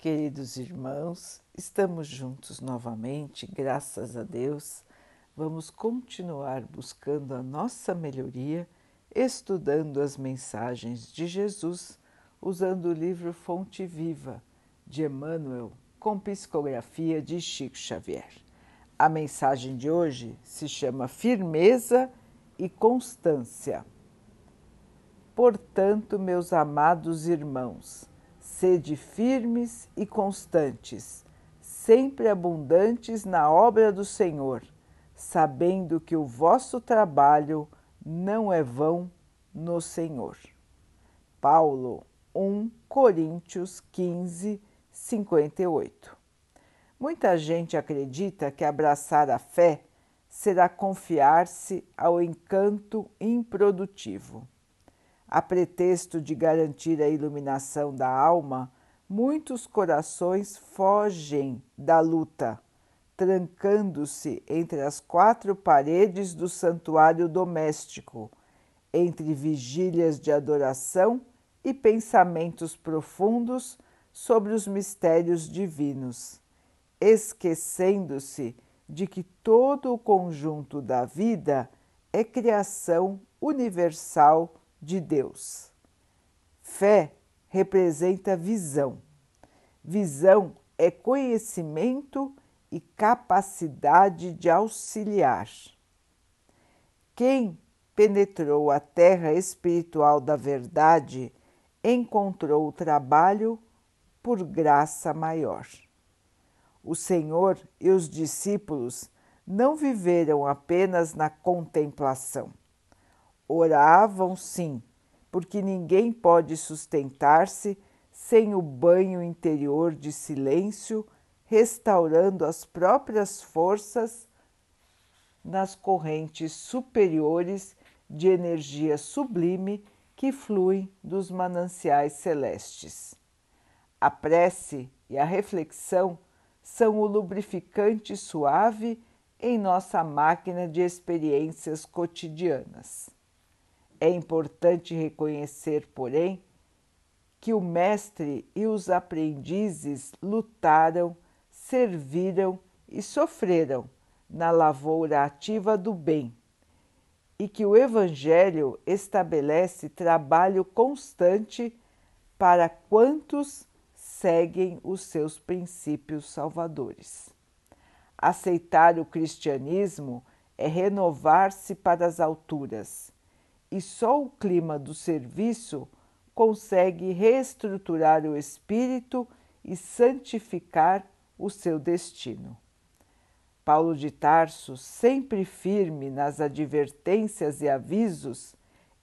Queridos irmãos, estamos juntos novamente, graças a Deus. Vamos continuar buscando a nossa melhoria, estudando as mensagens de Jesus, usando o livro Fonte Viva de Emmanuel, com psicografia de Chico Xavier. A mensagem de hoje se chama Firmeza e Constância. Portanto, meus amados irmãos, sede firmes e constantes, sempre abundantes na obra do Senhor, sabendo que o vosso trabalho não é vão no Senhor. Paulo 1 Coríntios 15, 58. Muita gente acredita que abraçar a fé será confiar-se ao encanto improdutivo. A pretexto de garantir a iluminação da alma, muitos corações fogem da luta, trancando-se entre as quatro paredes do santuário doméstico, entre vigílias de adoração e pensamentos profundos sobre os mistérios divinos, esquecendo-se de que todo o conjunto da vida é criação universal de Deus. Fé representa visão. Visão é conhecimento e capacidade de auxiliar. Quem penetrou a terra espiritual da verdade encontrou o trabalho por graça maior. O Senhor e os discípulos não viveram apenas na contemplação Oravam sim, porque ninguém pode sustentar-se sem o banho interior de silêncio, restaurando as próprias forças nas correntes superiores de energia sublime que fluem dos mananciais celestes. A prece e a reflexão são o lubrificante suave em nossa máquina de experiências cotidianas. É importante reconhecer, porém, que o mestre e os aprendizes lutaram, serviram e sofreram na lavoura ativa do bem, e que o Evangelho estabelece trabalho constante para quantos seguem os seus princípios salvadores. Aceitar o cristianismo é renovar-se para as alturas e só o clima do serviço consegue reestruturar o espírito e santificar o seu destino. Paulo de Tarso, sempre firme nas advertências e avisos,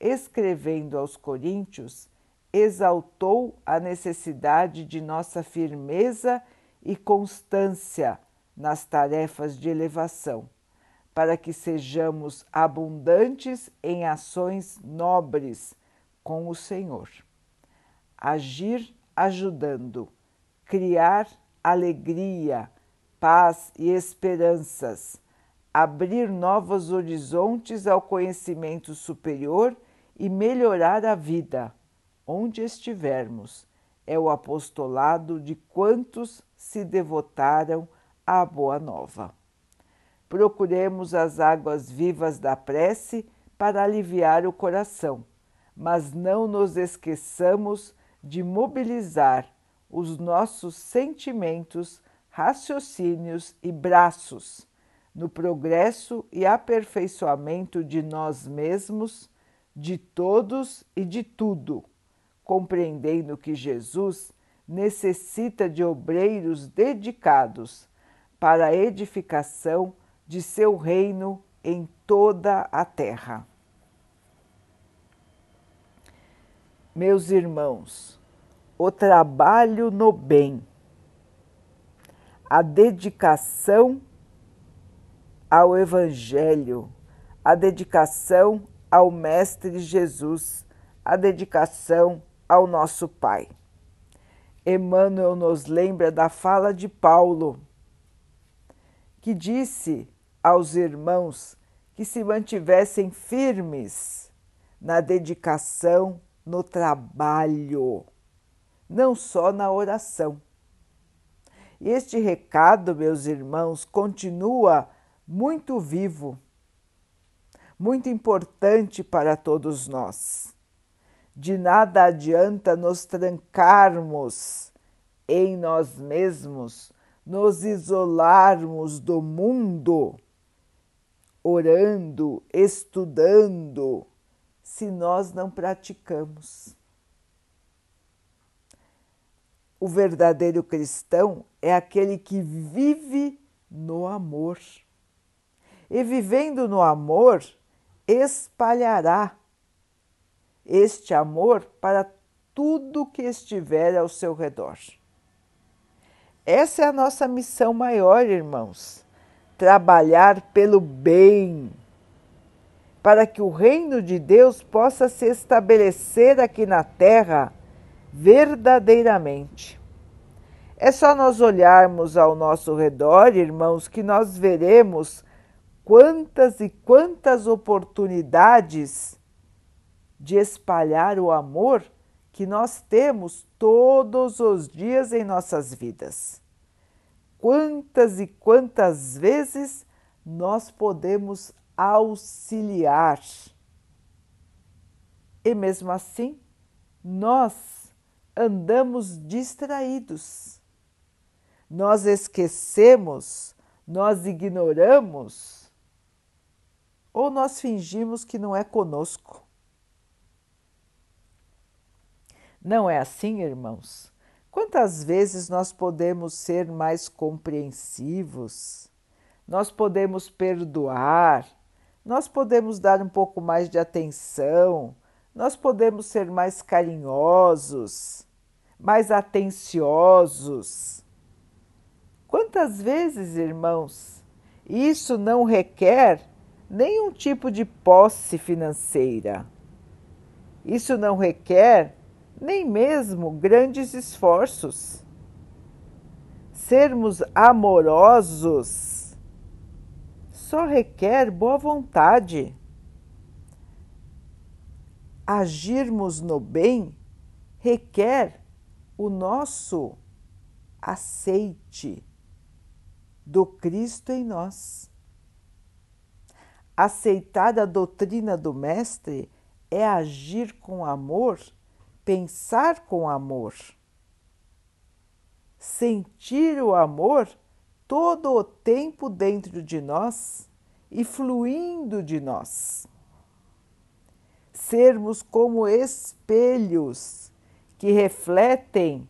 escrevendo aos Coríntios, exaltou a necessidade de nossa firmeza e constância nas tarefas de elevação para que sejamos abundantes em ações nobres com o Senhor. Agir ajudando, criar alegria, paz e esperanças, abrir novos horizontes ao conhecimento superior e melhorar a vida, onde estivermos. É o apostolado de quantos se devotaram à Boa Nova procuremos as águas vivas da prece para aliviar o coração, mas não nos esqueçamos de mobilizar os nossos sentimentos, raciocínios e braços no progresso e aperfeiçoamento de nós mesmos, de todos e de tudo, compreendendo que Jesus necessita de obreiros dedicados para a edificação de seu reino em toda a terra. Meus irmãos, o trabalho no bem, a dedicação ao Evangelho, a dedicação ao Mestre Jesus, a dedicação ao nosso Pai. Emmanuel nos lembra da fala de Paulo, que disse aos irmãos que se mantivessem firmes na dedicação, no trabalho, não só na oração, E este recado, meus irmãos, continua muito vivo, muito importante para todos nós. De nada adianta nos trancarmos em nós mesmos, nos isolarmos do mundo, orando, estudando, se nós não praticamos. O verdadeiro cristão é aquele que vive no amor. E vivendo no amor, espalhará este amor para tudo que estiver ao seu redor. Essa é a nossa missão maior, irmãos. Trabalhar pelo bem, para que o reino de Deus possa se estabelecer aqui na terra verdadeiramente. É só nós olharmos ao nosso redor, irmãos, que nós veremos quantas e quantas oportunidades de espalhar o amor que nós temos todos os dias em nossas vidas. Quantas e quantas vezes nós podemos auxiliar. E mesmo assim, nós andamos distraídos. Nós esquecemos, nós ignoramos ou nós fingimos que não é conosco. Não é assim, irmãos? Quantas vezes nós podemos ser mais compreensivos? Nós podemos perdoar, nós podemos dar um pouco mais de atenção, nós podemos ser mais carinhosos, mais atenciosos. Quantas vezes, irmãos, isso não requer nenhum tipo de posse financeira. Isso não requer nem mesmo grandes esforços. Sermos amorosos só requer boa vontade agirmos no bem requer o nosso aceite do Cristo em nós. Aceitar a doutrina do Mestre é agir com amor, pensar com amor, sentir o amor todo o tempo dentro de nós e fluindo de nós sermos como espelhos que refletem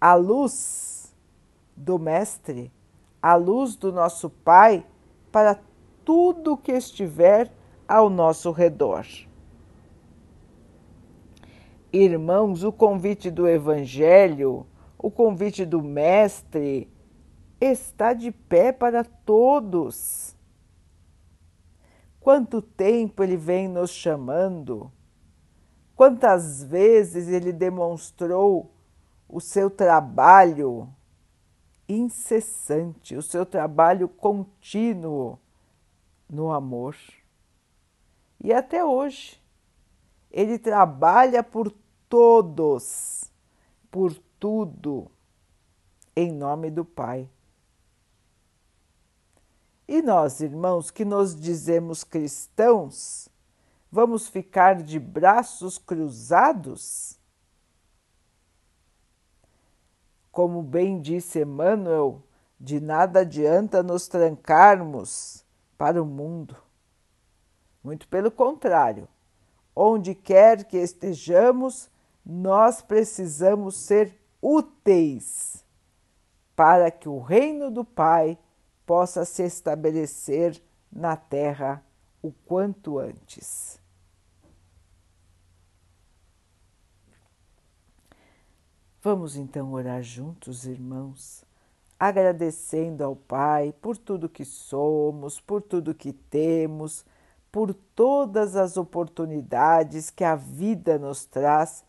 a luz do Mestre, a luz do nosso Pai para tudo que estiver ao nosso redor. Irmãos, o convite do Evangelho, o convite do Mestre está de pé para todos Quanto tempo ele vem nos chamando? Quantas vezes ele demonstrou o seu trabalho incessante, o seu trabalho contínuo no amor. E até hoje, ele trabalha por todos, por tudo, em nome do Pai. E nós, irmãos, que nos dizemos cristãos, vamos ficar de braços cruzados? Como bem disse Emmanuel, de nada adianta nos trancarmos para o mundo. Muito pelo contrário, onde quer que estejamos, nós precisamos ser úteis para que o reino do Pai possa se estabelecer na terra o quanto antes. Vamos então orar juntos, irmãos, agradecendo ao Pai por tudo que somos, por tudo que temos, por todas as oportunidades que a vida nos traz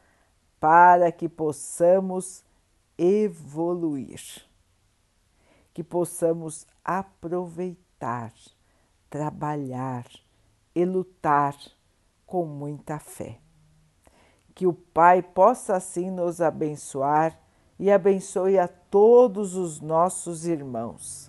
para que possamos evoluir que possamos aproveitar, trabalhar e lutar com muita fé. Que o Pai possa assim nos abençoar e abençoe a todos os nossos irmãos.